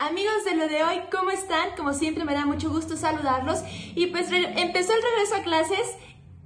Amigos de lo de hoy, ¿cómo están? Como siempre me da mucho gusto saludarlos y pues empezó el regreso a clases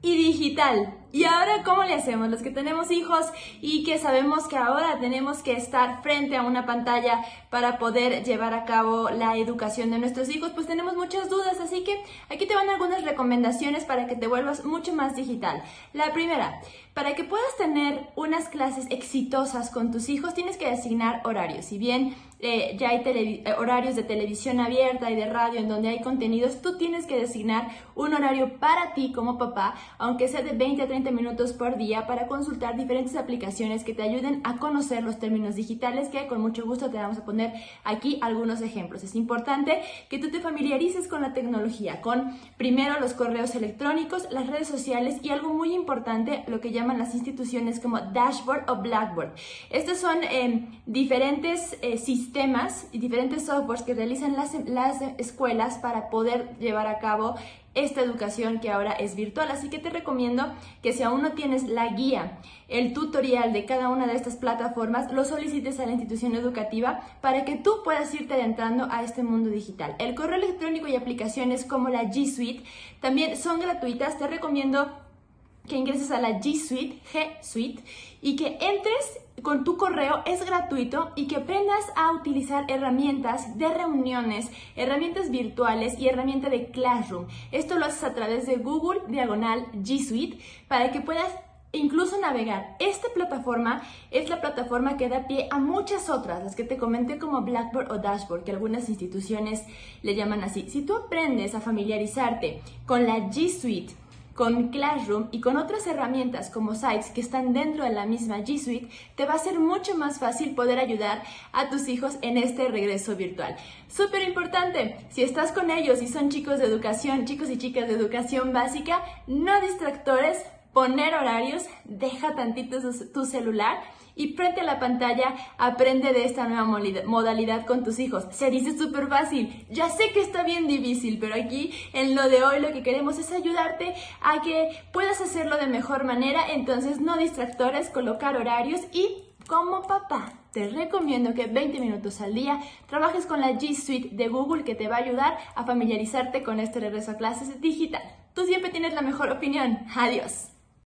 y digital. ¿Y ahora cómo le hacemos? Los que tenemos hijos y que sabemos que ahora tenemos que estar frente a una pantalla para poder llevar a cabo la educación de nuestros hijos, pues tenemos muchas dudas, así que aquí te van algunas recomendaciones para que te vuelvas mucho más digital. La primera, para que puedas tener unas clases exitosas con tus hijos, tienes que asignar horarios. Si bien eh, ya hay eh, horarios de televisión abierta y de radio en donde hay contenidos, tú tienes que designar un horario para ti como papá, aunque sea de 20 a 30 minutos por día, para consultar diferentes aplicaciones que te ayuden a conocer los términos digitales, que con mucho gusto te vamos a poner aquí algunos ejemplos. Es importante que tú te familiarices con la tecnología, con primero los correos electrónicos, las redes sociales y algo muy importante, lo que llaman las instituciones como Dashboard o Blackboard. Estos son eh, diferentes sistemas sistemas y diferentes softwares que realizan las, las escuelas para poder llevar a cabo esta educación que ahora es virtual. Así que te recomiendo que si aún no tienes la guía, el tutorial de cada una de estas plataformas, lo solicites a la institución educativa para que tú puedas irte adentrando a este mundo digital. El correo electrónico y aplicaciones como la G Suite también son gratuitas. Te recomiendo que ingreses a la G Suite, G Suite, y que entres con tu correo, es gratuito y que aprendas a utilizar herramientas de reuniones, herramientas virtuales y herramienta de Classroom. Esto lo haces a través de Google Diagonal G Suite para que puedas incluso navegar. Esta plataforma es la plataforma que da pie a muchas otras, las que te comenté como Blackboard o Dashboard, que algunas instituciones le llaman así. Si tú aprendes a familiarizarte con la G Suite, con Classroom y con otras herramientas como Sites que están dentro de la misma G Suite, te va a ser mucho más fácil poder ayudar a tus hijos en este regreso virtual. Súper importante, si estás con ellos y son chicos de educación, chicos y chicas de educación básica, no distractores, poner horarios, deja tantito tu celular y frente a la pantalla aprende de esta nueva modalidad con tus hijos. Se dice súper fácil, ya sé que está bien difícil, pero aquí en lo de hoy lo que queremos es ayudarte a que puedas hacerlo de mejor manera, entonces no distractores, colocar horarios y como papá te recomiendo que 20 minutos al día trabajes con la G Suite de Google que te va a ayudar a familiarizarte con este regreso a clases digital. Tú siempre tienes la mejor opinión. Adiós.